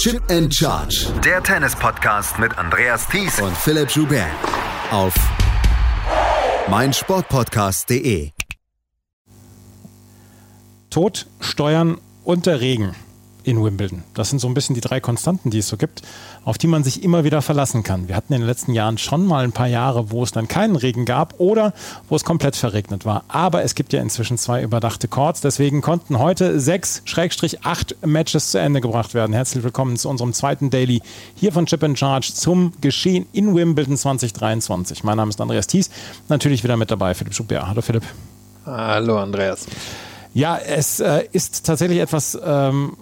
Chip and Charge. Der Tennis-Podcast mit Andreas Thies und Philipp Joubert. Auf meinsportpodcast.de. Tod, Steuern und der Regen in Wimbledon. Das sind so ein bisschen die drei Konstanten, die es so gibt, auf die man sich immer wieder verlassen kann. Wir hatten in den letzten Jahren schon mal ein paar Jahre, wo es dann keinen Regen gab oder wo es komplett verregnet war. Aber es gibt ja inzwischen zwei überdachte Courts. Deswegen konnten heute sechs, Schrägstrich acht Matches zu Ende gebracht werden. Herzlich willkommen zu unserem zweiten Daily hier von Chip in Charge zum Geschehen in Wimbledon 2023. Mein Name ist Andreas Thies. Natürlich wieder mit dabei Philipp Schubert. Hallo Philipp. Hallo Andreas. Ja, es äh, ist tatsächlich etwas ähm,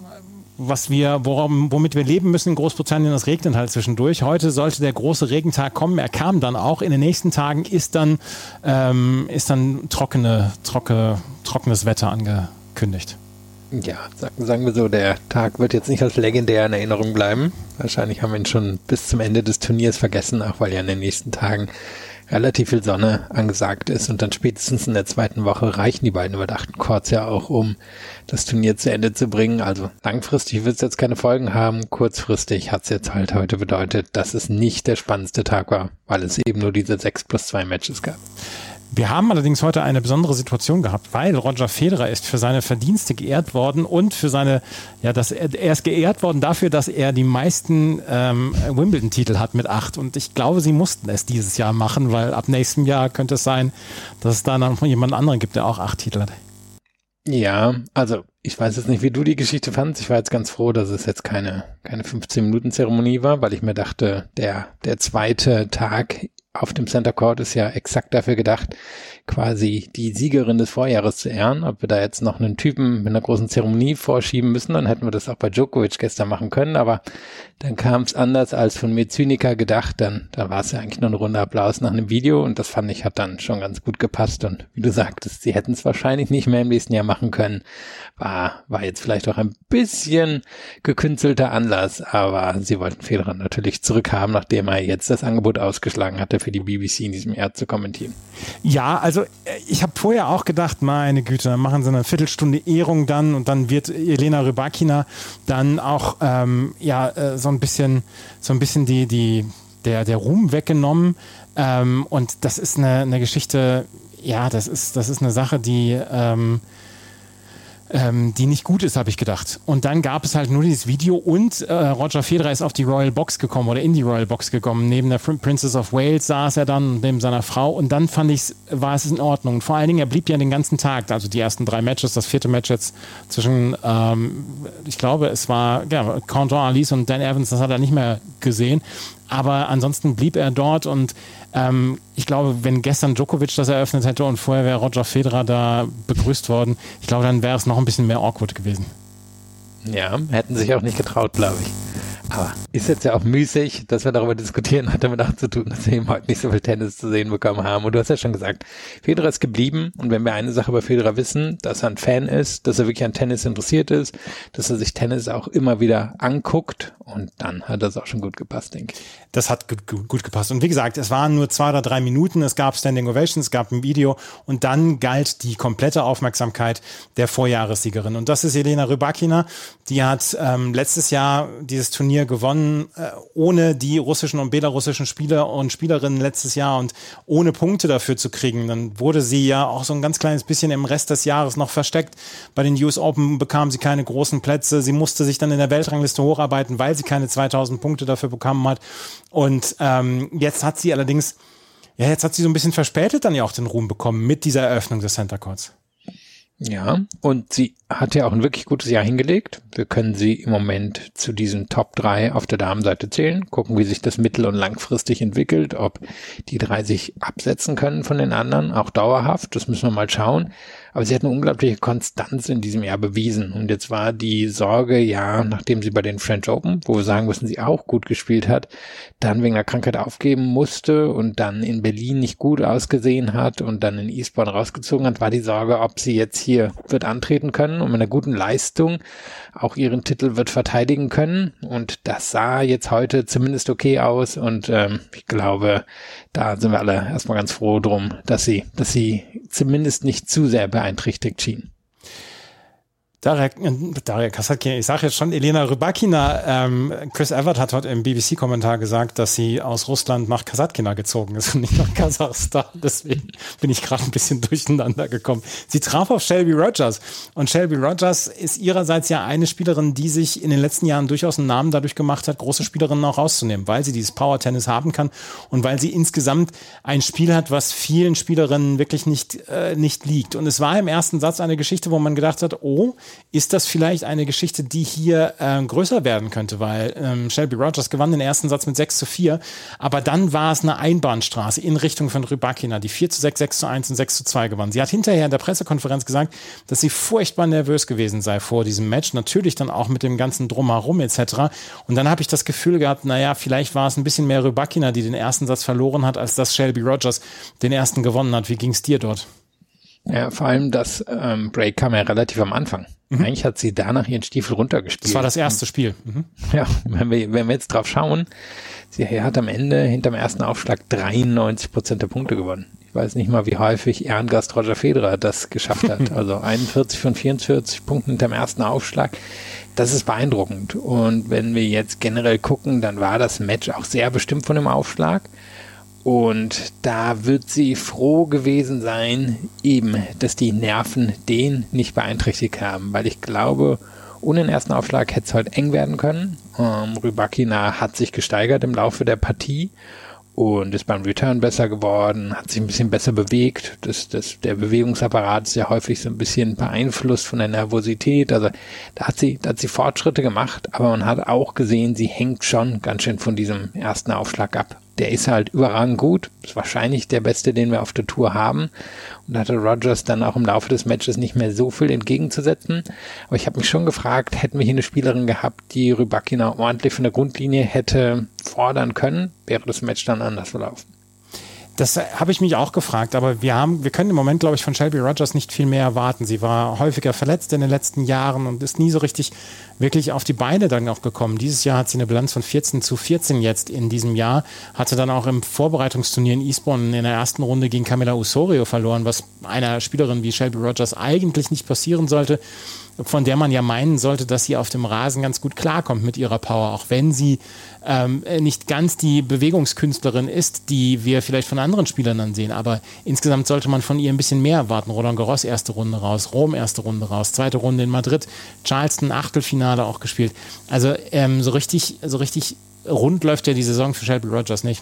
was wir, worum, womit wir leben müssen in Großbritannien, das regnet halt zwischendurch. Heute sollte der große Regentag kommen. Er kam dann auch. In den nächsten Tagen ist dann, ähm, ist dann trockene, trocke, trockenes Wetter angekündigt. Ja, sagen wir so, der Tag wird jetzt nicht als legendär in Erinnerung bleiben. Wahrscheinlich haben wir ihn schon bis zum Ende des Turniers vergessen, auch weil ja in den nächsten Tagen relativ viel Sonne angesagt ist und dann spätestens in der zweiten Woche reichen die beiden überdachten Chords ja auch, um das Turnier zu Ende zu bringen. Also langfristig wird es jetzt keine Folgen haben, kurzfristig hat es jetzt halt heute bedeutet, dass es nicht der spannendste Tag war, weil es eben nur diese sechs plus zwei Matches gab. Wir haben allerdings heute eine besondere Situation gehabt, weil Roger Federer ist für seine Verdienste geehrt worden und für seine, ja, dass er, er ist geehrt worden dafür, dass er die meisten ähm, Wimbledon-Titel hat mit acht. Und ich glaube, sie mussten es dieses Jahr machen, weil ab nächstem Jahr könnte es sein, dass es da noch jemand anderen gibt, der auch acht Titel hat. Ja, also ich weiß jetzt nicht, wie du die Geschichte fandst. Ich war jetzt ganz froh, dass es jetzt keine, keine 15-Minuten-Zeremonie war, weil ich mir dachte, der, der zweite Tag auf dem Center Court ist ja exakt dafür gedacht, quasi die Siegerin des Vorjahres zu ehren. Ob wir da jetzt noch einen Typen mit einer großen Zeremonie vorschieben müssen, dann hätten wir das auch bei Djokovic gestern machen können, aber dann kam es anders als von mir Zyniker gedacht, dann da war es ja eigentlich nur eine Runde Applaus nach einem Video und das fand ich hat dann schon ganz gut gepasst und wie du sagtest, sie hätten es wahrscheinlich nicht mehr im nächsten Jahr machen können. War, war jetzt vielleicht auch ein bisschen gekünstelter Anlass, aber sie wollten Federer natürlich zurückhaben, nachdem er jetzt das Angebot ausgeschlagen hatte, für die BBC in diesem Jahr zu kommentieren. Ja, also also äh, ich habe vorher auch gedacht, meine Güte, dann machen sie eine Viertelstunde Ehrung dann und dann wird Elena Rybakina dann auch ähm, ja äh, so ein bisschen so ein bisschen die die der der Ruhm weggenommen. Ähm, und das ist eine, eine Geschichte, ja, das ist das ist eine Sache, die ähm, ähm, die nicht gut ist, habe ich gedacht. Und dann gab es halt nur dieses Video und äh, Roger Federer ist auf die Royal Box gekommen oder in die Royal Box gekommen. Neben der Princess of Wales saß er dann, neben seiner Frau und dann fand ich, war es in Ordnung. Und vor allen Dingen, er blieb ja den ganzen Tag, also die ersten drei Matches, das vierte Match jetzt zwischen, ähm, ich glaube, es war ja, Canton Alice und Dan Evans, das hat er nicht mehr gesehen. Aber ansonsten blieb er dort und ähm, ich glaube, wenn gestern Djokovic das eröffnet hätte und vorher wäre Roger Federer da begrüßt worden, ich glaube, dann wäre es noch ein bisschen mehr awkward gewesen. Ja, hätten sich auch nicht getraut, glaube ich. Aber ist jetzt ja auch müßig, dass wir darüber diskutieren, hat damit auch zu tun, dass wir eben heute nicht so viel Tennis zu sehen bekommen haben. Und du hast ja schon gesagt, Federer ist geblieben. Und wenn wir eine Sache über Federer wissen, dass er ein Fan ist, dass er wirklich an Tennis interessiert ist, dass er sich Tennis auch immer wieder anguckt. Und dann hat das auch schon gut gepasst, denke ich. Das hat gut, gut, gut gepasst. Und wie gesagt, es waren nur zwei oder drei Minuten. Es gab Standing Ovations, es gab ein Video. Und dann galt die komplette Aufmerksamkeit der Vorjahressiegerin. Und das ist Elena Rybakina. Die hat ähm, letztes Jahr dieses Turnier Turnier gewonnen, äh, ohne die russischen und belarussischen Spieler und Spielerinnen letztes Jahr und ohne Punkte dafür zu kriegen. Dann wurde sie ja auch so ein ganz kleines bisschen im Rest des Jahres noch versteckt. Bei den US Open bekam sie keine großen Plätze. Sie musste sich dann in der Weltrangliste hocharbeiten, weil sie keine 2000 Punkte dafür bekommen hat. Und ähm, jetzt hat sie allerdings, ja, jetzt hat sie so ein bisschen verspätet dann ja auch den Ruhm bekommen mit dieser Eröffnung des Center Courts. Ja, und sie hat ja auch ein wirklich gutes Jahr hingelegt. Wir können sie im Moment zu diesen Top 3 auf der Damenseite zählen, gucken, wie sich das mittel- und langfristig entwickelt, ob die drei sich absetzen können von den anderen, auch dauerhaft. Das müssen wir mal schauen. Aber sie hat eine unglaubliche Konstanz in diesem Jahr bewiesen. Und jetzt war die Sorge, ja, nachdem sie bei den French Open, wo wir sagen müssen, sie auch gut gespielt hat, dann wegen der Krankheit aufgeben musste und dann in Berlin nicht gut ausgesehen hat und dann in Eastbourne rausgezogen hat, war die Sorge, ob sie jetzt hier wird antreten können und mit einer guten Leistung auch ihren Titel wird verteidigen können. Und das sah jetzt heute zumindest okay aus. Und ähm, ich glaube, da sind wir alle erstmal ganz froh drum, dass sie, dass sie zumindest nicht zu sehr beeinträchtigt schien. Daria, Daria Kasatkina, ich sage jetzt schon Elena Rybakina. Ähm, Chris Evert hat heute im BBC-Kommentar gesagt, dass sie aus Russland nach Kasatkina gezogen ist und nicht nach Kasachstan. Deswegen bin ich gerade ein bisschen durcheinander gekommen. Sie traf auf Shelby Rogers. Und Shelby Rogers ist ihrerseits ja eine Spielerin, die sich in den letzten Jahren durchaus einen Namen dadurch gemacht hat, große Spielerinnen auch rauszunehmen, weil sie dieses Power-Tennis haben kann und weil sie insgesamt ein Spiel hat, was vielen Spielerinnen wirklich nicht, äh, nicht liegt. Und es war im ersten Satz eine Geschichte, wo man gedacht hat, oh, ist das vielleicht eine Geschichte, die hier ähm, größer werden könnte, weil ähm, Shelby Rogers gewann den ersten Satz mit 6 zu 4, aber dann war es eine Einbahnstraße in Richtung von Rybakina, die 4 zu 6, 6 zu 1 und 6 zu 2 gewann. Sie hat hinterher in der Pressekonferenz gesagt, dass sie furchtbar nervös gewesen sei vor diesem Match, natürlich dann auch mit dem ganzen Drumherum etc. Und dann habe ich das Gefühl gehabt, naja, vielleicht war es ein bisschen mehr Rybakina, die den ersten Satz verloren hat, als dass Shelby Rogers den ersten gewonnen hat. Wie ging es dir dort? Ja, vor allem das ähm, Break kam ja relativ am Anfang. Mhm. Eigentlich hat sie danach ihren Stiefel runtergespielt. Das war das erste Spiel. Mhm. Ja, wenn wir, wenn wir jetzt drauf schauen, sie hat am Ende hinterm ersten Aufschlag 93 Prozent der Punkte gewonnen. Ich weiß nicht mal, wie häufig Ehrengast Roger Federer das geschafft hat. Also 41 von 44 Punkten hinterm ersten Aufschlag. Das ist beeindruckend. Und wenn wir jetzt generell gucken, dann war das Match auch sehr bestimmt von dem Aufschlag. Und da wird sie froh gewesen sein, eben, dass die Nerven den nicht beeinträchtigt haben, weil ich glaube, ohne den ersten Aufschlag hätte es heute eng werden können. Ähm, Rybakina hat sich gesteigert im Laufe der Partie und ist beim Return besser geworden, hat sich ein bisschen besser bewegt. Das, das, der Bewegungsapparat ist ja häufig so ein bisschen beeinflusst von der Nervosität. Also da hat sie, da hat sie Fortschritte gemacht, aber man hat auch gesehen, sie hängt schon ganz schön von diesem ersten Aufschlag ab der ist halt überragend gut. Ist wahrscheinlich der beste, den wir auf der Tour haben. Und da hatte Rogers dann auch im Laufe des Matches nicht mehr so viel entgegenzusetzen. Aber ich habe mich schon gefragt, hätten wir hier eine Spielerin gehabt, die Rybakina ordentlich von der Grundlinie hätte fordern können, wäre das Match dann anders verlaufen. Das habe ich mich auch gefragt, aber wir haben, wir können im Moment, glaube ich, von Shelby Rogers nicht viel mehr erwarten. Sie war häufiger verletzt in den letzten Jahren und ist nie so richtig wirklich auf die Beine dann auch gekommen. Dieses Jahr hat sie eine Bilanz von 14 zu 14 jetzt in diesem Jahr, hatte dann auch im Vorbereitungsturnier in Eastbourne in der ersten Runde gegen Camila Osorio verloren, was einer Spielerin wie Shelby Rogers eigentlich nicht passieren sollte von der man ja meinen sollte, dass sie auf dem Rasen ganz gut klarkommt mit ihrer Power, auch wenn sie ähm, nicht ganz die Bewegungskünstlerin ist, die wir vielleicht von anderen Spielern dann sehen. Aber insgesamt sollte man von ihr ein bisschen mehr erwarten. Roland Garros erste Runde raus, Rom erste Runde raus, zweite Runde in Madrid, Charleston Achtelfinale auch gespielt. Also ähm, so richtig, so richtig rund läuft ja die Saison für Shelby Rogers nicht.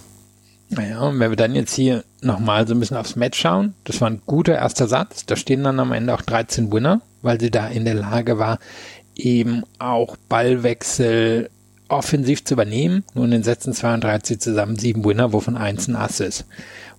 Naja, und wenn wir dann jetzt hier nochmal so ein bisschen aufs Match schauen, das war ein guter erster Satz. Da stehen dann am Ende auch 13 Winner, weil sie da in der Lage war, eben auch Ballwechsel offensiv zu übernehmen. Nur in den Sätzen 32 zusammen sieben Winner, wovon eins ein Ass ist.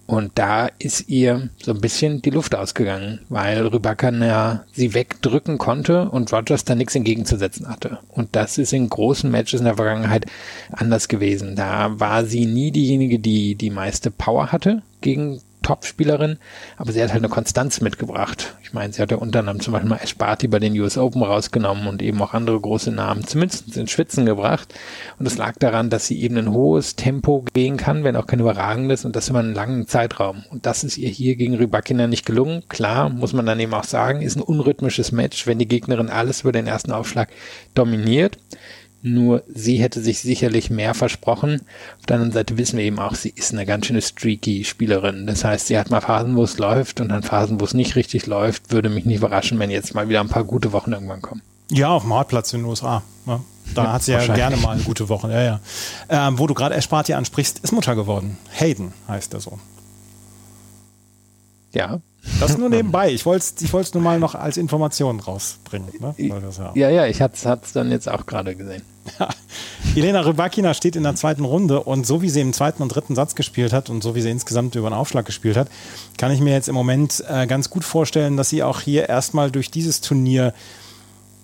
Und da ist ihr so ein bisschen die Luft ausgegangen, weil Rybakina sie wegdrücken konnte und Rogers da nichts entgegenzusetzen hatte. Und das ist in großen Matches in der Vergangenheit anders gewesen. Da war sie nie diejenige, die die meiste Power hatte gegen Top-Spielerin, aber sie hat halt eine Konstanz mitgebracht. Ich meine, sie hat ja unter anderem zum Beispiel mal Ash bei den US Open rausgenommen und eben auch andere große Namen zumindest ins Schwitzen gebracht. Und es lag daran, dass sie eben ein hohes Tempo gehen kann, wenn auch kein überragendes und das über einen langen Zeitraum. Und das ist ihr hier gegen Rybakina nicht gelungen. Klar, muss man dann eben auch sagen, ist ein unrhythmisches Match, wenn die Gegnerin alles über den ersten Aufschlag dominiert. Nur sie hätte sich sicherlich mehr versprochen. Auf der anderen Seite wissen wir eben auch, sie ist eine ganz schöne streaky Spielerin. Das heißt, sie hat mal Phasen, wo es läuft und dann Phasen, wo es nicht richtig läuft. Würde mich nicht überraschen, wenn jetzt mal wieder ein paar gute Wochen irgendwann kommen. Ja, auf dem Hartplatz in den USA. Ja, da ja, hat sie ja gerne mal gute Woche. Ja, ja. Ähm, wo du gerade Esparti ansprichst, ist Mutter geworden. Hayden heißt der Sohn. Ja, das nur nebenbei. Ich wollte es ich nur mal noch als Information rausbringen. Ne? Ja, ja, ja, ich hatte es dann jetzt auch gerade gesehen. Elena Rybakina steht in der zweiten Runde und so wie sie im zweiten und dritten Satz gespielt hat und so wie sie insgesamt über den Aufschlag gespielt hat, kann ich mir jetzt im Moment äh, ganz gut vorstellen, dass sie auch hier erstmal durch dieses Turnier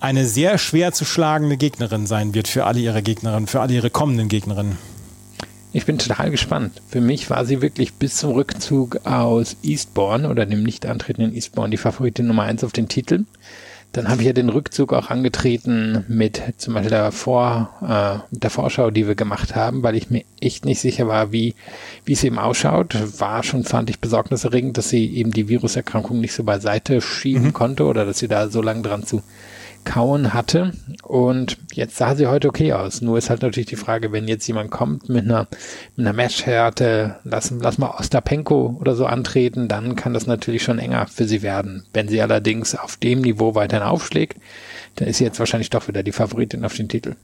eine sehr schwer zu schlagende Gegnerin sein wird für alle ihre Gegnerinnen, für alle ihre kommenden Gegnerinnen. Ich bin total gespannt. Für mich war sie wirklich bis zum Rückzug aus Eastbourne oder dem nicht antretenden Eastbourne die Favoritin Nummer eins auf den Titel. Dann habe ich ja den Rückzug auch angetreten mit zum Beispiel der, Vor, äh, der Vorschau, die wir gemacht haben, weil ich mir echt nicht sicher war, wie, wie es eben ausschaut. War schon, fand ich besorgniserregend, dass sie eben die Viruserkrankung nicht so beiseite schieben mhm. konnte oder dass sie da so lange dran zu kauen hatte. Und jetzt sah sie heute okay aus. Nur ist halt natürlich die Frage, wenn jetzt jemand kommt mit einer, mit einer Matchhärte, lass, lass mal Ostapenko oder so antreten, dann kann das natürlich schon enger für sie werden. Wenn sie allerdings auf dem Niveau weiterhin aufschlägt, dann ist sie jetzt wahrscheinlich doch wieder die Favoritin auf den Titel.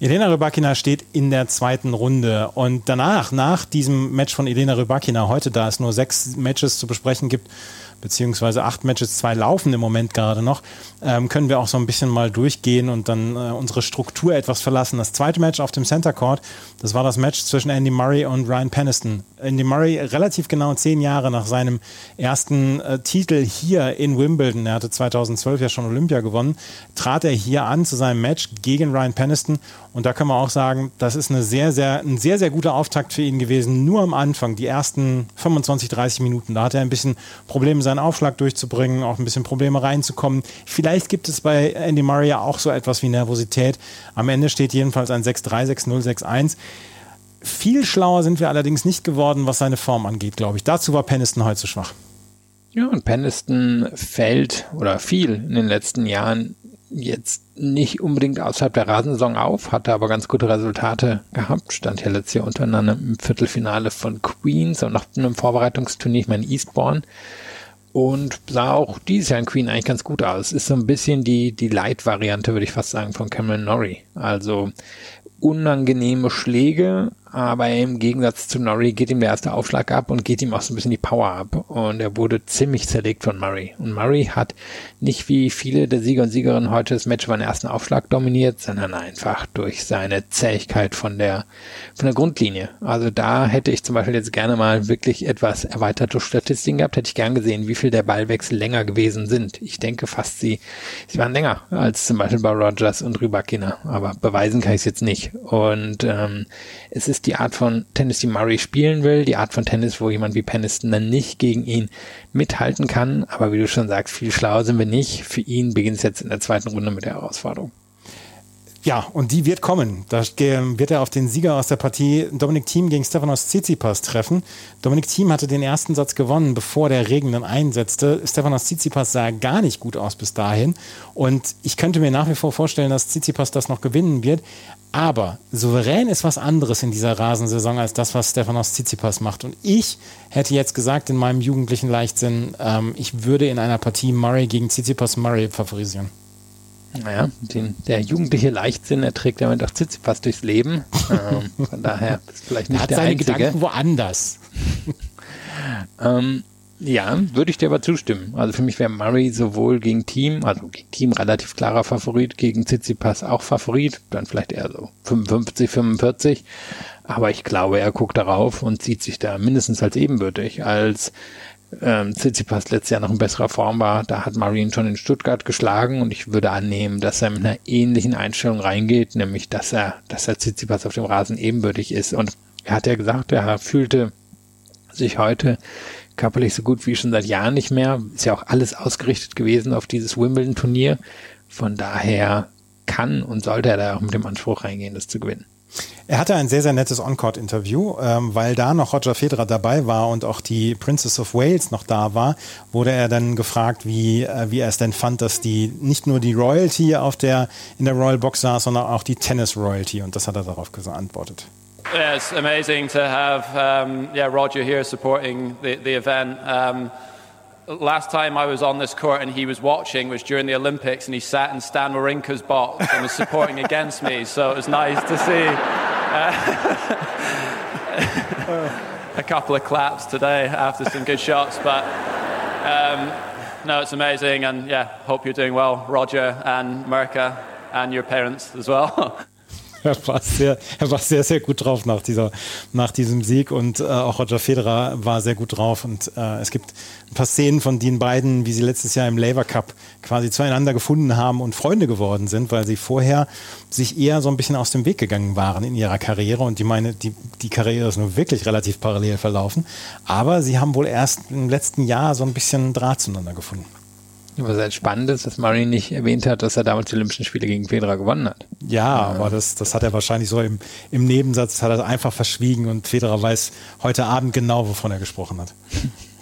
Elena Rybakina steht in der zweiten Runde und danach, nach diesem Match von Elena Rybakina, heute da es nur sechs Matches zu besprechen gibt, beziehungsweise acht Matches, zwei laufen im Moment gerade noch, ähm, können wir auch so ein bisschen mal durchgehen und dann äh, unsere Struktur etwas verlassen. Das zweite Match auf dem Center Court, das war das Match zwischen Andy Murray und Ryan Peniston. Andy Murray relativ genau zehn Jahre nach seinem ersten äh, Titel hier in Wimbledon, er hatte 2012 ja schon Olympia gewonnen, trat er hier an zu seinem Match gegen Ryan Peniston und da können wir auch sagen, das ist eine sehr, sehr, ein sehr, sehr guter Auftakt für ihn gewesen. Nur am Anfang, die ersten 25, 30 Minuten, da hat er ein bisschen Probleme, seinen Aufschlag durchzubringen, auch ein bisschen Probleme reinzukommen. Vielleicht gibt es bei Andy Murray ja auch so etwas wie Nervosität. Am Ende steht jedenfalls ein 6-3, 6-0, 6-1. Viel schlauer sind wir allerdings nicht geworden, was seine Form angeht, glaube ich. Dazu war Peniston heute zu schwach. Ja, und Peniston fällt oder fiel in den letzten Jahren jetzt nicht unbedingt außerhalb der Rasensaison auf, hatte aber ganz gute Resultate gehabt, stand ja letztes Jahr unter anderem im Viertelfinale von Queens und noch in einem Vorbereitungsturnier, ich meine Eastbourne und sah auch dieses Jahr in Queen eigentlich ganz gut aus. Ist so ein bisschen die, die Light-Variante, würde ich fast sagen, von Cameron Norrie. Also unangenehme Schläge, aber im Gegensatz zu Norrie geht ihm der erste Aufschlag ab und geht ihm auch so ein bisschen die Power ab. Und er wurde ziemlich zerlegt von Murray. Und Murray hat nicht wie viele der Sieger und Siegerinnen heute das Match über den ersten Aufschlag dominiert, sondern einfach durch seine Zähigkeit von der, von der Grundlinie. Also da hätte ich zum Beispiel jetzt gerne mal wirklich etwas erweiterte Statistiken gehabt, hätte ich gern gesehen, wie viel der Ballwechsel länger gewesen sind. Ich denke fast sie, sie waren länger als zum Beispiel bei Rogers und Rybakina, aber beweisen kann ich es jetzt nicht. Und ähm, es ist die Art von Tennis, die Murray spielen will, die Art von Tennis, wo jemand wie Peniston dann nicht gegen ihn mithalten kann. Aber wie du schon sagst, viel schlauer sind wir nicht. Für ihn beginnt es jetzt in der zweiten Runde mit der Herausforderung. Ja, und die wird kommen. Da wird er auf den Sieger aus der Partie Dominik Thiem gegen Stefanos Tsitsipas treffen. Dominik Thiem hatte den ersten Satz gewonnen, bevor der Regen dann einsetzte. Stefanos Tsitsipas sah gar nicht gut aus bis dahin. Und ich könnte mir nach wie vor vorstellen, dass Tsitsipas das noch gewinnen wird. Aber souverän ist was anderes in dieser Rasensaison als das, was Stefanos Tsitsipas macht. Und ich hätte jetzt gesagt in meinem jugendlichen Leichtsinn, ähm, ich würde in einer Partie Murray gegen Tsitsipas Murray favorisieren. Naja, den, der jugendliche Leichtsinn, er trägt damit auch Tsitsipas durchs Leben. Ähm, von daher ist vielleicht nicht er hat der seine Einzige. Gedanken woanders. ähm, ja, würde ich dir aber zustimmen. Also für mich wäre Murray sowohl gegen Team, also gegen Team relativ klarer Favorit, gegen Tsitsipas auch Favorit, dann vielleicht eher so 55, 45. Aber ich glaube, er guckt darauf und sieht sich da mindestens als ebenbürtig, als ähm, Tsitsipas letztes Jahr noch in besserer Form war, da hat Marine schon in Stuttgart geschlagen und ich würde annehmen, dass er mit einer ähnlichen Einstellung reingeht, nämlich dass er, dass er Tsitsipas auf dem Rasen ebenbürtig ist. Und er hat ja gesagt, er fühlte sich heute körperlich so gut wie schon seit Jahren nicht mehr. Ist ja auch alles ausgerichtet gewesen auf dieses Wimbledon-Turnier. Von daher kann und sollte er da auch mit dem Anspruch reingehen, das zu gewinnen. Er hatte ein sehr, sehr nettes On-Court-Interview, ähm, weil da noch Roger Federer dabei war und auch die Princess of Wales noch da war, wurde er dann gefragt, wie, äh, wie er es denn fand, dass die nicht nur die Royalty auf der, in der Royal Box saß, sondern auch die Tennis Royalty und das hat er darauf geantwortet. Yeah, it's amazing to have um, yeah, Roger here supporting the, the event. Um, last time I was on this court and he was watching was during the Olympics and he sat in Stan Wawrinka's box and was supporting against me. So it was nice to see uh, a couple of claps today after some good shots. But um, no, it's amazing. And yeah, hope you're doing well, Roger and Merca and your parents as well. er war sehr, er war sehr, sehr gut drauf nach, dieser, nach diesem Sieg und äh, auch Roger Federer war sehr gut drauf. Und äh, es gibt ein paar Szenen von den beiden, wie sie letztes Jahr im Labour Cup quasi zueinander gefunden haben und Freunde geworden sind, weil sie vorher sich eher so ein bisschen aus dem Weg gegangen waren in ihrer Karriere. Und die meine, die, die Karriere ist nur wirklich relativ parallel verlaufen. Aber sie haben wohl erst im letzten Jahr so ein bisschen Draht zueinander gefunden. Was halt spannend ist, dass Murray nicht erwähnt hat, dass er damals die Olympischen Spiele gegen Federer gewonnen hat. Ja, aber das, das hat er wahrscheinlich so im, im Nebensatz, hat er einfach verschwiegen und Federer weiß heute Abend genau, wovon er gesprochen hat.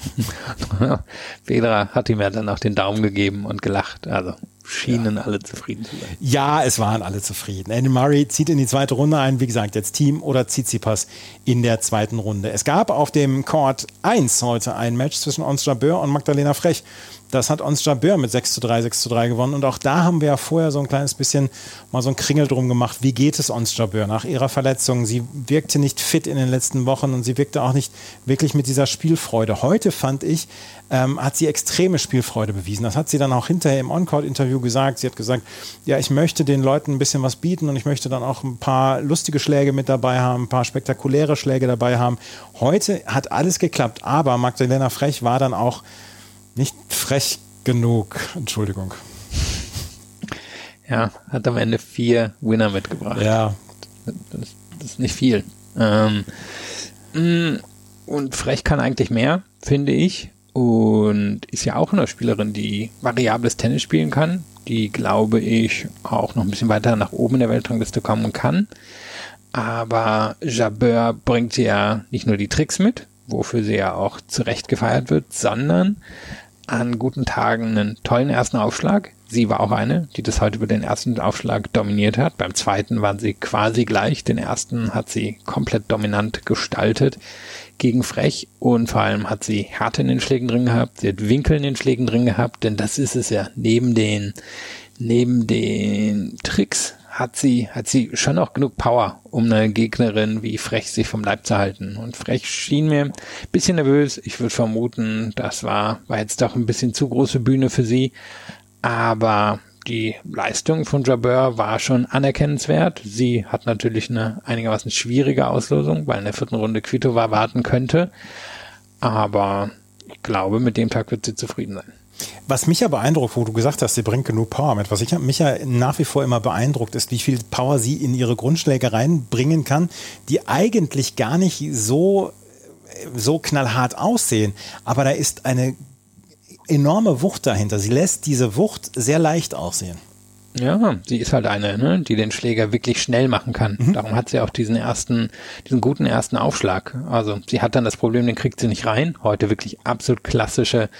Federer hat ihm ja dann auch den Daumen gegeben und gelacht. Also schienen alle zufrieden zu sein. Ja, es waren alle zufrieden. Andy Murray zieht in die zweite Runde ein. Wie gesagt, jetzt Team oder Tsitsipas in der zweiten Runde. Es gab auf dem Court 1 heute ein Match zwischen Ons Jabeur und Magdalena Frech. Das hat Ons Jabeur mit 6 zu 3, 6 zu 3 gewonnen. Und auch da haben wir ja vorher so ein kleines bisschen mal so ein Kringel drum gemacht. Wie geht es Ons Jabeur nach ihrer Verletzung? Sie wirkte nicht fit in den letzten Wochen und sie wirkte auch nicht wirklich mit dieser Spielfreude. Heute fand ich, ähm, hat sie extreme Spielfreude bewiesen. Das hat sie dann auch hinterher im On-Court-Interview gesagt. Sie hat gesagt, ja, ich möchte den Leuten ein bisschen was bieten und ich möchte dann auch ein paar lustige Schläge mit dabei haben, ein paar spektakuläre Schläge dabei haben. Heute hat alles geklappt, aber Magdalena Frech war dann auch nicht frech genug. Entschuldigung. Ja, hat am Ende vier Winner mitgebracht. Ja. Das, das ist nicht viel. Ähm, mm, und Frech kann eigentlich mehr, finde ich. Und ist ja auch eine Spielerin, die variables Tennis spielen kann, die, glaube ich, auch noch ein bisschen weiter nach oben in der Weltrangliste kommen kann. Aber Jabeur bringt ja nicht nur die Tricks mit, wofür sie ja auch zurecht gefeiert wird, sondern an guten Tagen einen tollen ersten Aufschlag. Sie war auch eine, die das heute über den ersten Aufschlag dominiert hat. Beim zweiten waren sie quasi gleich. Den ersten hat sie komplett dominant gestaltet gegen Frech und vor allem hat sie Härte in den Schlägen drin gehabt. Sie hat Winkel in den Schlägen drin gehabt, denn das ist es ja. Neben den, neben den Tricks hat sie, hat sie schon auch genug Power, um eine Gegnerin wie Frech sich vom Leib zu halten. Und Frech schien mir ein bisschen nervös. Ich würde vermuten, das war, war jetzt doch ein bisschen zu große Bühne für sie. Aber die Leistung von Jabeur war schon anerkennenswert. Sie hat natürlich eine einigermaßen schwierige Auslosung, weil in der vierten Runde Kvitova warten könnte. Aber ich glaube, mit dem Tag wird sie zufrieden sein. Was mich ja beeindruckt, wo du gesagt hast, sie bringt genug Power mit, was ich, mich ja nach wie vor immer beeindruckt, ist, wie viel Power sie in ihre Grundschläge reinbringen kann, die eigentlich gar nicht so, so knallhart aussehen. Aber da ist eine enorme Wucht dahinter. Sie lässt diese Wucht sehr leicht aussehen. Ja, sie ist halt eine, ne, die den Schläger wirklich schnell machen kann. Mhm. Darum hat sie auch diesen ersten, diesen guten ersten Aufschlag. Also sie hat dann das Problem, den kriegt sie nicht rein. Heute wirklich absolut klassische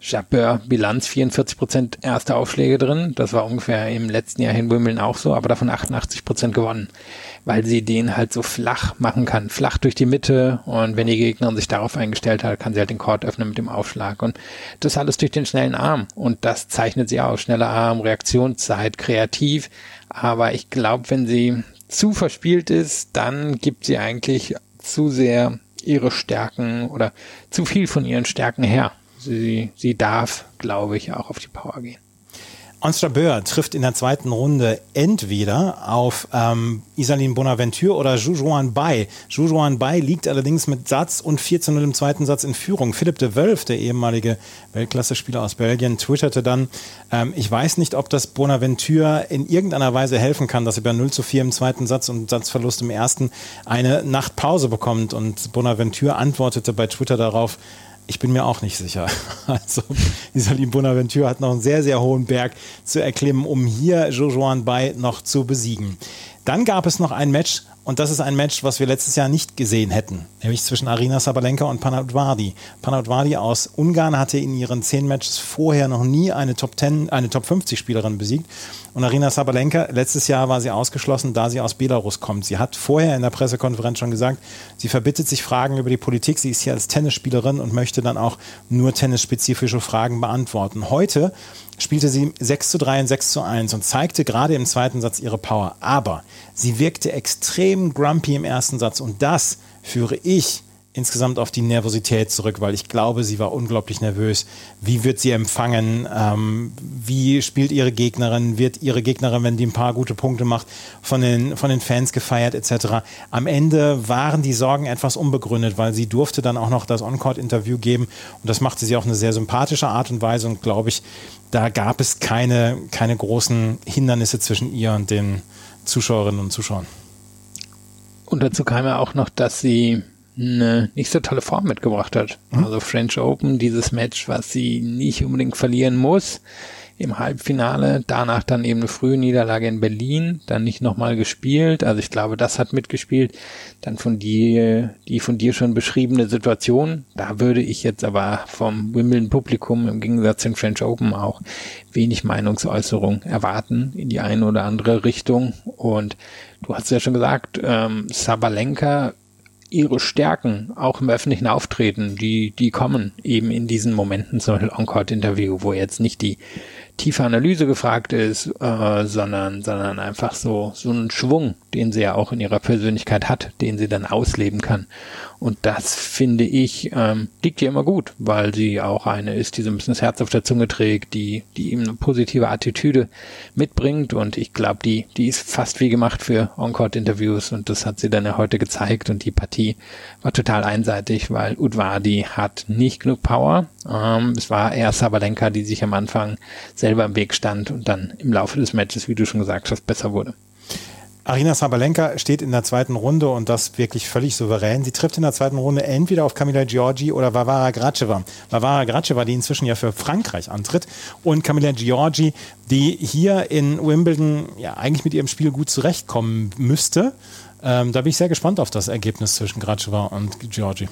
Jabeur-Bilanz, 44 Prozent erste Aufschläge drin. Das war ungefähr im letzten Jahr in Wimbledon auch so, aber davon 88 Prozent gewonnen weil sie den halt so flach machen kann, flach durch die Mitte und wenn die Gegnerin sich darauf eingestellt hat, kann sie halt den Court öffnen mit dem Aufschlag und das alles durch den schnellen Arm und das zeichnet sie aus, schneller Arm, Reaktionszeit, kreativ, aber ich glaube, wenn sie zu verspielt ist, dann gibt sie eigentlich zu sehr ihre Stärken oder zu viel von ihren Stärken her. Sie, sie darf, glaube ich, auch auf die Power gehen. Onstra Böhr trifft in der zweiten Runde entweder auf ähm, Isalin Bonaventure oder Jujuan Bai. Jujuan Bai liegt allerdings mit Satz und 4 zu 0 im zweiten Satz in Führung. Philipp de Wölf, der ehemalige Weltklasse-Spieler aus Belgien, twitterte dann, ähm, ich weiß nicht, ob das Bonaventure in irgendeiner Weise helfen kann, dass sie bei 0 zu 4 im zweiten Satz und Satzverlust im ersten eine Nachtpause bekommt. Und Bonaventure antwortete bei Twitter darauf, ich bin mir auch nicht sicher. Also Isalim Bonaventure hat noch einen sehr, sehr hohen Berg zu erklimmen, um hier Jojoan Bai noch zu besiegen. Dann gab es noch ein Match, und das ist ein Match, was wir letztes Jahr nicht gesehen hätten, nämlich zwischen Arina Sabalenka und Panadvadi. Panadvadi aus Ungarn hatte in ihren zehn Matches vorher noch nie eine Top 10, eine Top 50 Spielerin besiegt. Und Arina Sabalenka, letztes Jahr war sie ausgeschlossen, da sie aus Belarus kommt. Sie hat vorher in der Pressekonferenz schon gesagt, sie verbittet sich Fragen über die Politik. Sie ist hier als Tennisspielerin und möchte dann auch nur tennisspezifische Fragen beantworten. Heute spielte sie 6 zu 3 und 6 zu 1 und zeigte gerade im zweiten Satz ihre Power. Aber sie wirkte extrem grumpy im ersten Satz und das führe ich insgesamt auf die Nervosität zurück, weil ich glaube, sie war unglaublich nervös. Wie wird sie empfangen? Ähm, wie spielt ihre Gegnerin? Wird ihre Gegnerin, wenn die ein paar gute Punkte macht, von den, von den Fans gefeiert etc.? Am Ende waren die Sorgen etwas unbegründet, weil sie durfte dann auch noch das On-Court-Interview geben und das machte sie auf eine sehr sympathische Art und Weise und glaube ich, da gab es keine, keine großen Hindernisse zwischen ihr und den Zuschauerinnen und Zuschauern. Und dazu kam ja auch noch, dass sie eine nicht so tolle Form mitgebracht hat. Mhm. Also French Open, dieses Match, was sie nicht unbedingt verlieren muss. Im Halbfinale, danach dann eben eine frühe Niederlage in Berlin, dann nicht nochmal gespielt. Also ich glaube, das hat mitgespielt. Dann von dir, die von dir schon beschriebene Situation, da würde ich jetzt aber vom Wimbledon-Publikum im Gegensatz zum French Open auch wenig Meinungsäußerung erwarten in die eine oder andere Richtung. Und du hast ja schon gesagt, ähm, Sabalenka ihre Stärken auch im öffentlichen Auftreten, die, die kommen eben in diesen Momenten, zum Beispiel Encore-Interview, wo jetzt nicht die tiefe Analyse gefragt ist, äh, sondern, sondern einfach so, so einen Schwung, den sie ja auch in ihrer Persönlichkeit hat, den sie dann ausleben kann. Und das finde ich, ähm, liegt ihr immer gut, weil sie auch eine ist, die so ein bisschen das Herz auf der Zunge trägt, die, die ihm eine positive Attitüde mitbringt. Und ich glaube, die, die ist fast wie gemacht für On-Court-Interviews und das hat sie dann ja heute gezeigt. Und die Partie war total einseitig, weil Udvadi hat nicht genug Power. Ähm, es war eher Sabalenka, die sich am Anfang selber im Weg stand und dann im Laufe des Matches, wie du schon gesagt hast, besser wurde. Arina Sabalenka steht in der zweiten Runde und das wirklich völlig souverän. Sie trifft in der zweiten Runde entweder auf Camila Giorgi oder Vavara Graceva. Vavara Graceva, die inzwischen ja für Frankreich antritt und Camila Giorgi, die hier in Wimbledon ja eigentlich mit ihrem Spiel gut zurechtkommen müsste. Ähm, da bin ich sehr gespannt auf das Ergebnis zwischen Graceva und Giorgi.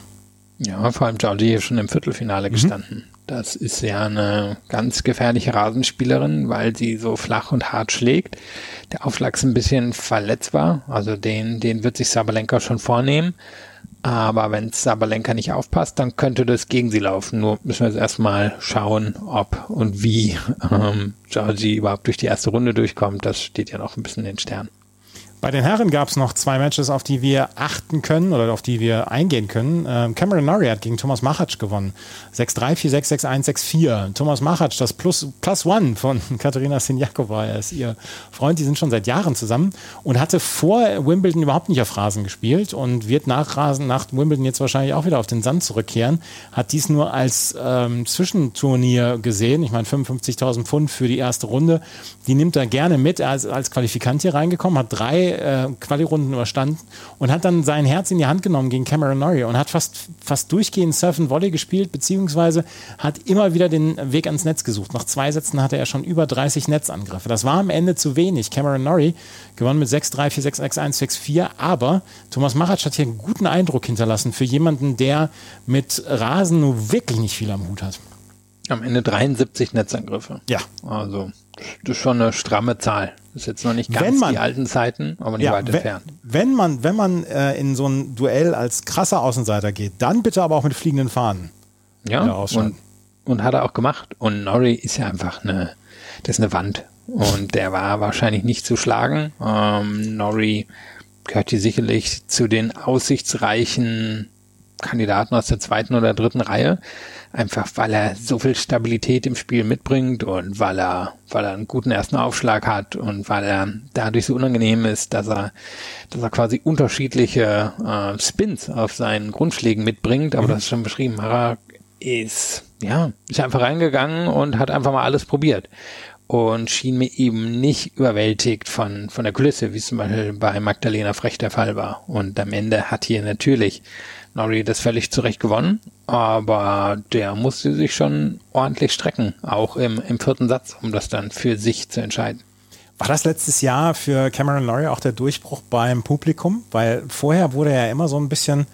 Ja, vor allem Giorgi hier schon im Viertelfinale mhm. gestanden. Das ist ja eine ganz gefährliche Rasenspielerin, weil sie so flach und hart schlägt. Der Aufschlag ist ein bisschen verletzbar, also den, den wird sich Sabalenka schon vornehmen. Aber wenn Sabalenka nicht aufpasst, dann könnte das gegen sie laufen. Nur müssen wir jetzt erstmal schauen, ob und wie ähm, Georgie überhaupt durch die erste Runde durchkommt. Das steht ja noch ein bisschen in den Sternen. Bei den Herren gab es noch zwei Matches, auf die wir achten können oder auf die wir eingehen können. Ähm, Cameron Norrie hat gegen Thomas Machac gewonnen. 6-3, 4-6, 6-1, 6-4. Thomas Machac, das Plus, Plus One von Katharina Sinjakova, er ist ihr Freund, die sind schon seit Jahren zusammen und hatte vor Wimbledon überhaupt nicht auf Rasen gespielt und wird nach Rasen, nach Wimbledon jetzt wahrscheinlich auch wieder auf den Sand zurückkehren. Hat dies nur als ähm, Zwischenturnier gesehen. Ich meine, 55.000 Pfund für die erste Runde. Die nimmt er gerne mit. Er ist als Qualifikant hier reingekommen, hat drei äh, Quali-Runden überstanden und hat dann sein Herz in die Hand genommen gegen Cameron Norrie und hat fast, fast durchgehend Surf and Volley gespielt, beziehungsweise hat immer wieder den Weg ans Netz gesucht. Nach zwei Sätzen hatte er schon über 30 Netzangriffe. Das war am Ende zu wenig. Cameron Norrie gewonnen mit 6-3, 4-6, 6-1, 6-4, aber Thomas Machac hat hier einen guten Eindruck hinterlassen für jemanden, der mit Rasen nur wirklich nicht viel am Hut hat. Am Ende 73 Netzangriffe. Ja. Also, das ist schon eine stramme Zahl. Das ist jetzt noch nicht ganz man, die alten Zeiten, aber nicht ja, weit entfernt. Wenn man, wenn man äh, in so ein Duell als krasser Außenseiter geht, dann bitte aber auch mit fliegenden Fahnen. Ja, und, und hat er auch gemacht. Und Norrie ist ja einfach eine, das ist eine Wand. Und der war wahrscheinlich nicht zu schlagen. Ähm, Norrie gehört hier sicherlich zu den aussichtsreichen Kandidaten aus der zweiten oder dritten Reihe. Einfach weil er so viel Stabilität im Spiel mitbringt und weil er, weil er einen guten ersten Aufschlag hat und weil er dadurch so unangenehm ist, dass er, dass er quasi unterschiedliche äh, Spins auf seinen Grundschlägen mitbringt. Aber mhm. das ist schon beschrieben. Mara ist, ja, ist einfach reingegangen und hat einfach mal alles probiert und schien mir eben nicht überwältigt von, von der Kulisse, wie es zum Beispiel bei Magdalena Frech der Fall war. Und am Ende hat hier natürlich Norrie das völlig zurecht gewonnen, aber der musste sich schon ordentlich strecken, auch im, im vierten Satz, um das dann für sich zu entscheiden. War das letztes Jahr für Cameron Norrie auch der Durchbruch beim Publikum? Weil vorher wurde er ja immer so ein bisschen,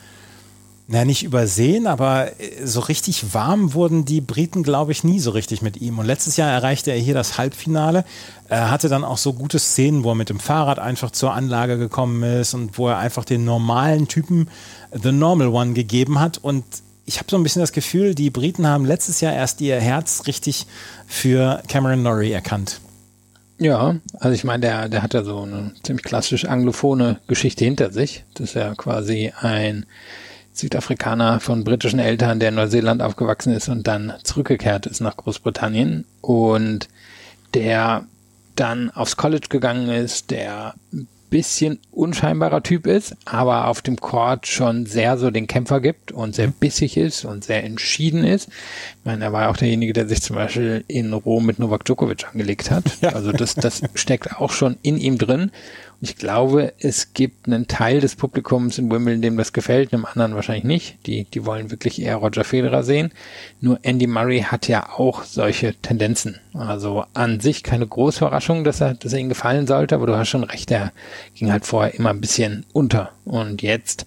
na nicht übersehen, aber so richtig warm wurden die Briten, glaube ich, nie so richtig mit ihm. Und letztes Jahr erreichte er hier das Halbfinale. Er hatte dann auch so gute Szenen, wo er mit dem Fahrrad einfach zur Anlage gekommen ist und wo er einfach den normalen Typen The Normal One gegeben hat. Und ich habe so ein bisschen das Gefühl, die Briten haben letztes Jahr erst ihr Herz richtig für Cameron Norrie erkannt. Ja, also ich meine, der, der hat ja so eine ziemlich klassisch anglophone Geschichte hinter sich. Das ist ja quasi ein Südafrikaner von britischen Eltern, der in Neuseeland aufgewachsen ist und dann zurückgekehrt ist nach Großbritannien und der dann aufs College gegangen ist, der ein bisschen unscheinbarer Typ ist, aber auf dem Court schon sehr so den Kämpfer gibt und sehr bissig ist und sehr entschieden ist. Ich meine, er war auch derjenige, der sich zum Beispiel in Rom mit Novak Djokovic angelegt hat. Ja. Also das, das steckt auch schon in ihm drin. Ich glaube, es gibt einen Teil des Publikums in Wimbledon, dem das gefällt, einem anderen wahrscheinlich nicht. Die, die wollen wirklich eher Roger Federer sehen. Nur Andy Murray hat ja auch solche Tendenzen. Also an sich keine große Überraschung, dass er, dass er ihnen gefallen sollte, aber du hast schon recht, er ging halt vorher immer ein bisschen unter. Und jetzt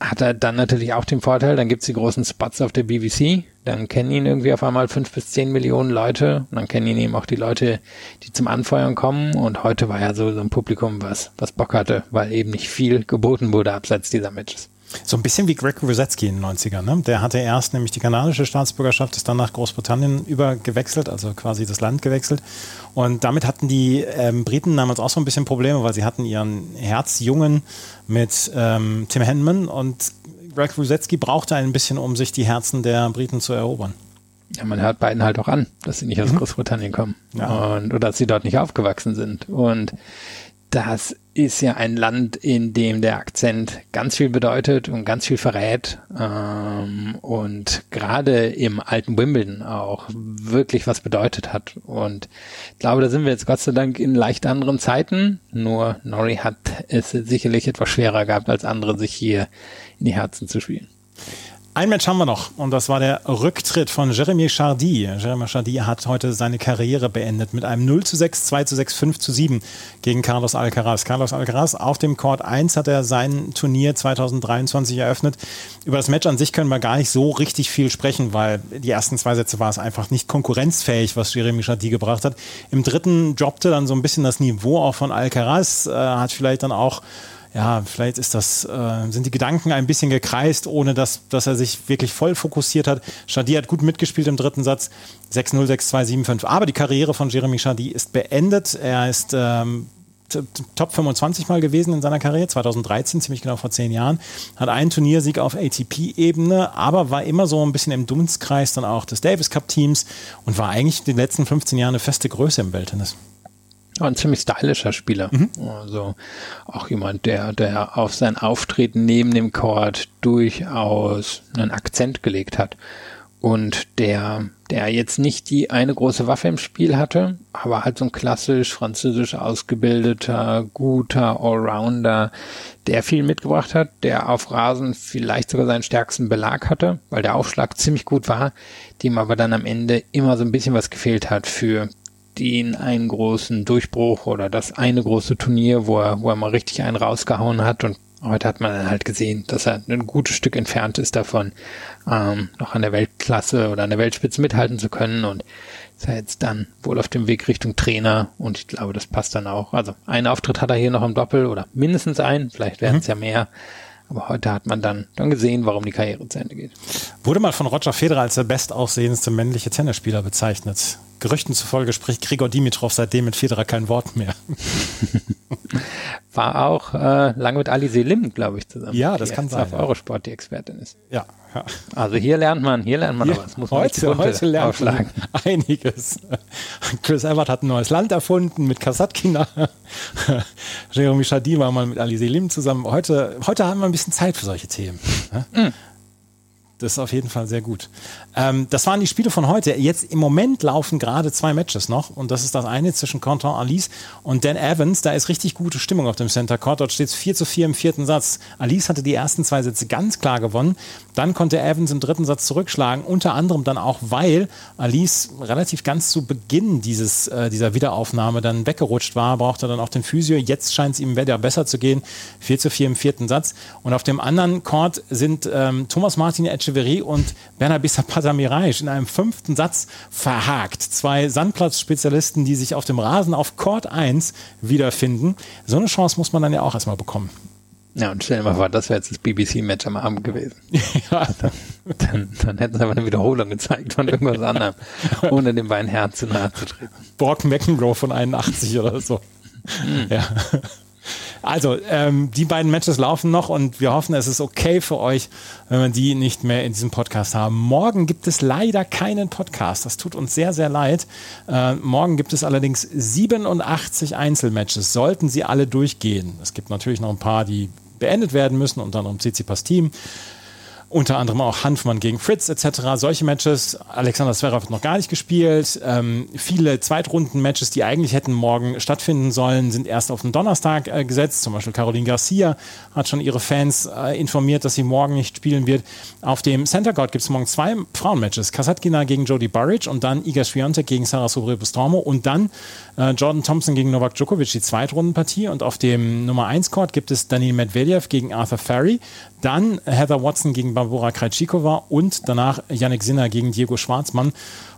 hat er dann natürlich auch den Vorteil, dann gibt's die großen Spots auf der BBC, dann kennen ihn irgendwie auf einmal fünf bis zehn Millionen Leute und dann kennen ihn eben auch die Leute, die zum Anfeuern kommen und heute war ja so, so ein Publikum, was, was Bock hatte, weil eben nicht viel geboten wurde abseits dieser Matches. So ein bisschen wie Greg Rosetzky in den 90ern. Ne? Der hatte erst nämlich die kanadische Staatsbürgerschaft, ist dann nach Großbritannien übergewechselt, also quasi das Land gewechselt. Und damit hatten die ähm, Briten damals auch so ein bisschen Probleme, weil sie hatten ihren Herzjungen mit ähm, Tim Henman und Greg Rosetzky brauchte ein bisschen, um sich die Herzen der Briten zu erobern. Ja, man hört beiden halt auch an, dass sie nicht aus mhm. Großbritannien kommen ja. und oder dass sie dort nicht aufgewachsen sind. Und das ist ja ein Land, in dem der Akzent ganz viel bedeutet und ganz viel verrät ähm, und gerade im alten Wimbledon auch wirklich was bedeutet hat. Und ich glaube, da sind wir jetzt Gott sei Dank in leicht anderen Zeiten. Nur Nori hat es sicherlich etwas schwerer gehabt als andere, sich hier in die Herzen zu spielen. Ein Match haben wir noch und das war der Rücktritt von Jeremy Chardy. Jeremy Chardy hat heute seine Karriere beendet mit einem 0 zu 6, 2 zu 6, 5 zu 7 gegen Carlos Alcaraz. Carlos Alcaraz auf dem Court 1 hat er sein Turnier 2023 eröffnet. Über das Match an sich können wir gar nicht so richtig viel sprechen, weil die ersten zwei Sätze war es einfach nicht konkurrenzfähig, was Jeremy Chardy gebracht hat. Im dritten droppte dann so ein bisschen das Niveau auch von Alcaraz, äh, hat vielleicht dann auch ja, vielleicht ist das, äh, sind die Gedanken ein bisschen gekreist, ohne dass, dass er sich wirklich voll fokussiert hat. Shadi hat gut mitgespielt im dritten Satz. 6-0, 6-2, 7-5. Aber die Karriere von Jeremy Shadi ist beendet. Er ist ähm, Top 25 mal gewesen in seiner Karriere, 2013, ziemlich genau vor zehn Jahren. Hat einen Turniersieg auf ATP-Ebene, aber war immer so ein bisschen im Dunstkreis dann auch des Davis Cup-Teams und war eigentlich in den letzten 15 Jahren eine feste Größe im Welttennis ein ziemlich stylischer Spieler. Mhm. Also auch jemand, der, der auf sein Auftreten neben dem Court durchaus einen Akzent gelegt hat. Und der, der jetzt nicht die eine große Waffe im Spiel hatte, aber halt so ein klassisch französisch ausgebildeter, guter Allrounder, der viel mitgebracht hat, der auf Rasen vielleicht sogar seinen stärksten Belag hatte, weil der Aufschlag ziemlich gut war, dem aber dann am Ende immer so ein bisschen was gefehlt hat für den einen großen Durchbruch oder das eine große Turnier, wo er, wo er mal richtig einen rausgehauen hat und heute hat man dann halt gesehen, dass er ein gutes Stück entfernt ist davon, ähm, noch an der Weltklasse oder an der Weltspitze mithalten zu können und ist er jetzt dann wohl auf dem Weg Richtung Trainer und ich glaube, das passt dann auch. Also einen Auftritt hat er hier noch im Doppel oder mindestens einen, vielleicht werden es mhm. ja mehr. Aber heute hat man dann, dann gesehen, warum die Karriere zu Ende geht. Wurde mal von Roger Federer als der bestaussehendste männliche Tennisspieler bezeichnet. Gerüchten zufolge spricht Grigor Dimitrov seitdem mit Federer kein Wort mehr. War auch äh, lange mit Ali Selim, glaube ich, zusammen. Ja, das kann sein. Auf ja. Eurosport die Expertin ist. Ja, ja. Also hier lernt man, hier lernt man hier, was. Muss man heute, heute lernt man einiges. Chris Evert hat ein neues Land erfunden mit Kasatkina. Jeremy Chadi war mal mit Ali Selim zusammen. Heute, heute haben wir ein bisschen Zeit für solche Themen. Mhm. Das ist auf jeden Fall sehr gut. Ähm, das waren die Spiele von heute. Jetzt im Moment laufen gerade zwei Matches noch. Und das ist das eine zwischen Quentin Alice und Dan Evans. Da ist richtig gute Stimmung auf dem Center Court. Dort steht es 4 zu 4 im vierten Satz. Alice hatte die ersten zwei Sätze ganz klar gewonnen. Dann konnte Evans im dritten Satz zurückschlagen. Unter anderem dann auch, weil Alice relativ ganz zu Beginn dieses, äh, dieser Wiederaufnahme dann weggerutscht war. Brauchte dann auch den Physio. Jetzt scheint es ihm wieder besser zu gehen. 4 zu 4 im vierten Satz. Und auf dem anderen Court sind ähm, Thomas Martin Echeverry und Bernabisa Patamiraisch in einem fünften Satz verhakt. Zwei Sandplatzspezialisten, die sich auf dem Rasen auf Court 1 wiederfinden. So eine Chance muss man dann ja auch erstmal bekommen. Ja, und stell dir mal vor, das wäre jetzt das BBC-Match am Abend gewesen. ja. Dann, dann, dann, hätten sie aber eine Wiederholung gezeigt von irgendwas anderem, ohne den beiden Herren zu nahe zu treten. Brock McEnroe von 81 oder so. Mhm. Ja. Also, ähm, die beiden Matches laufen noch und wir hoffen, es ist okay für euch, wenn wir die nicht mehr in diesem Podcast haben. Morgen gibt es leider keinen Podcast. Das tut uns sehr, sehr leid. Äh, morgen gibt es allerdings 87 Einzelmatches. Sollten sie alle durchgehen. Es gibt natürlich noch ein paar, die beendet werden müssen, unter anderem Tsitsipas Team unter anderem auch Hanfmann gegen Fritz etc. Solche Matches. Alexander Zverev hat noch gar nicht gespielt. Ähm, viele Zweitrunden-Matches, die eigentlich hätten morgen stattfinden sollen, sind erst auf den Donnerstag äh, gesetzt. Zum Beispiel Caroline Garcia hat schon ihre Fans äh, informiert, dass sie morgen nicht spielen wird. Auf dem Center Court gibt es morgen zwei Frauenmatches. Kasatkina gegen Jodie Burridge und dann Iga Swiatek gegen Sarah Sobre-Bustromo und dann äh, Jordan Thompson gegen Novak Djokovic, die Zweitrundenpartie. Und auf dem Nummer 1 Court gibt es Daniel Medvedev gegen Arthur Ferry. Dann Heather Watson gegen Barbora Krejcikova und danach Yannick Sinner gegen Diego Schwarzmann.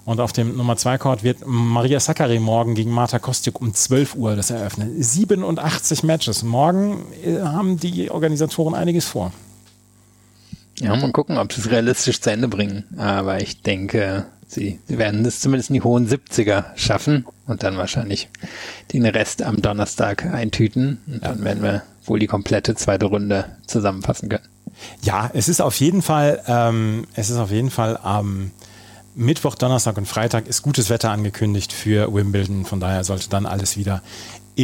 Und auf dem Nummer 2 Court wird Maria Sakkari morgen gegen Marta Kostjuk um 12 Uhr das eröffnen. 87 Matches. Morgen äh, haben die Organisatoren einiges vor. Ja, mal gucken, ob sie es realistisch zu Ende bringen. Aber ich denke, sie, sie werden es zumindest in die hohen 70er schaffen und dann wahrscheinlich den Rest am Donnerstag eintüten. Und dann werden wir wohl die komplette zweite Runde zusammenfassen können. Ja, es ist auf jeden Fall, ähm, es ist auf jeden Fall am ähm, Mittwoch, Donnerstag und Freitag ist gutes Wetter angekündigt für Wimbledon. Von daher sollte dann alles wieder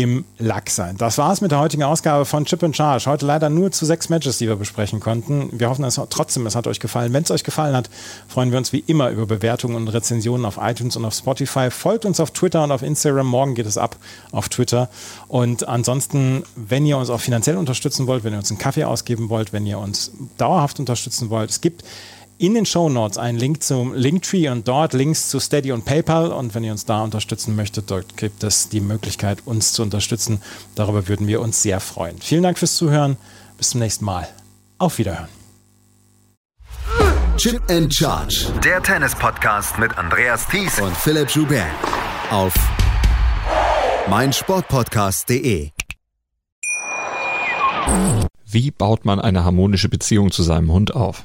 im Lack sein. Das war's mit der heutigen Ausgabe von Chip and Charge. Heute leider nur zu sechs Matches, die wir besprechen konnten. Wir hoffen es trotzdem, es hat euch gefallen. Wenn es euch gefallen hat, freuen wir uns wie immer über Bewertungen und Rezensionen auf iTunes und auf Spotify. Folgt uns auf Twitter und auf Instagram. Morgen geht es ab auf Twitter. Und ansonsten, wenn ihr uns auch finanziell unterstützen wollt, wenn ihr uns einen Kaffee ausgeben wollt, wenn ihr uns dauerhaft unterstützen wollt, es gibt in den Show Notes einen Link zum Linktree und dort Links zu Steady und PayPal. Und wenn ihr uns da unterstützen möchtet, dort gibt es die Möglichkeit, uns zu unterstützen. Darüber würden wir uns sehr freuen. Vielen Dank fürs Zuhören. Bis zum nächsten Mal. Auf Wiederhören. Chip and Charge. Der Tennis-Podcast mit Andreas Thies und Philipp Joubert. Auf meinsportpodcast.de. Wie baut man eine harmonische Beziehung zu seinem Hund auf?